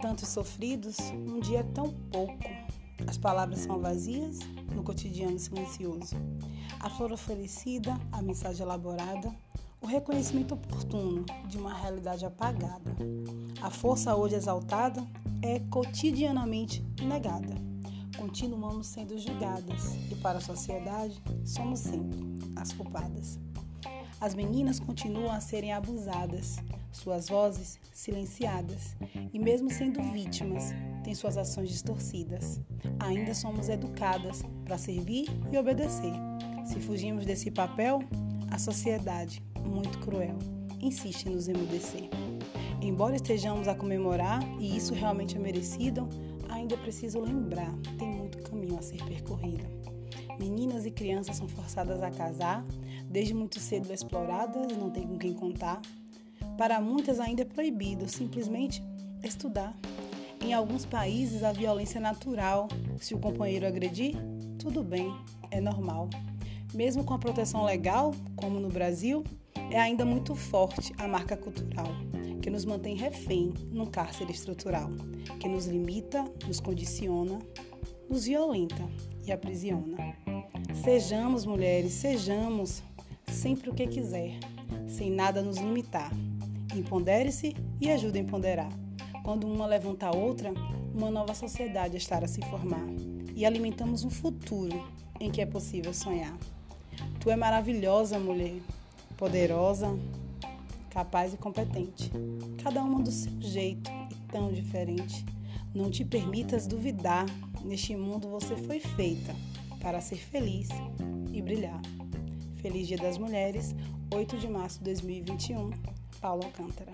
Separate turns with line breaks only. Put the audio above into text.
tantos sofridos, um dia é tão pouco. As palavras são vazias no cotidiano silencioso. A flor oferecida, a mensagem elaborada, o reconhecimento oportuno de uma realidade apagada. A força hoje exaltada é cotidianamente negada. Continuamos sendo julgadas e, para a sociedade, somos sempre as culpadas. As meninas continuam a serem abusadas, suas vozes silenciadas e, mesmo sendo vítimas, têm suas ações distorcidas. Ainda somos educadas para servir e obedecer. Se fugimos desse papel, a sociedade, muito cruel, insiste em nos emudecer. Embora estejamos a comemorar e isso realmente é merecido, ainda é preciso lembrar: tem muito caminho a ser percorrido. Meninas e crianças são forçadas a casar, desde muito cedo exploradas, não tem com quem contar. Para muitas ainda é proibido simplesmente estudar. Em alguns países a violência é natural. Se o companheiro agredir, tudo bem, é normal. Mesmo com a proteção legal, como no Brasil, é ainda muito forte a marca cultural, que nos mantém refém num cárcere estrutural, que nos limita, nos condiciona, nos violenta e aprisiona. Sejamos mulheres, sejamos sempre o que quiser, sem nada nos limitar. Empodere-se e ajude a empoderar. Quando uma levanta a outra, uma nova sociedade estará a se formar e alimentamos um futuro em que é possível sonhar. Tu é maravilhosa, mulher, poderosa, capaz e competente, cada uma do seu jeito e tão diferente. Não te permitas duvidar, neste mundo você foi feita para ser feliz e brilhar. Feliz Dia das Mulheres, 8 de março de 2021, Paulo Alcântara.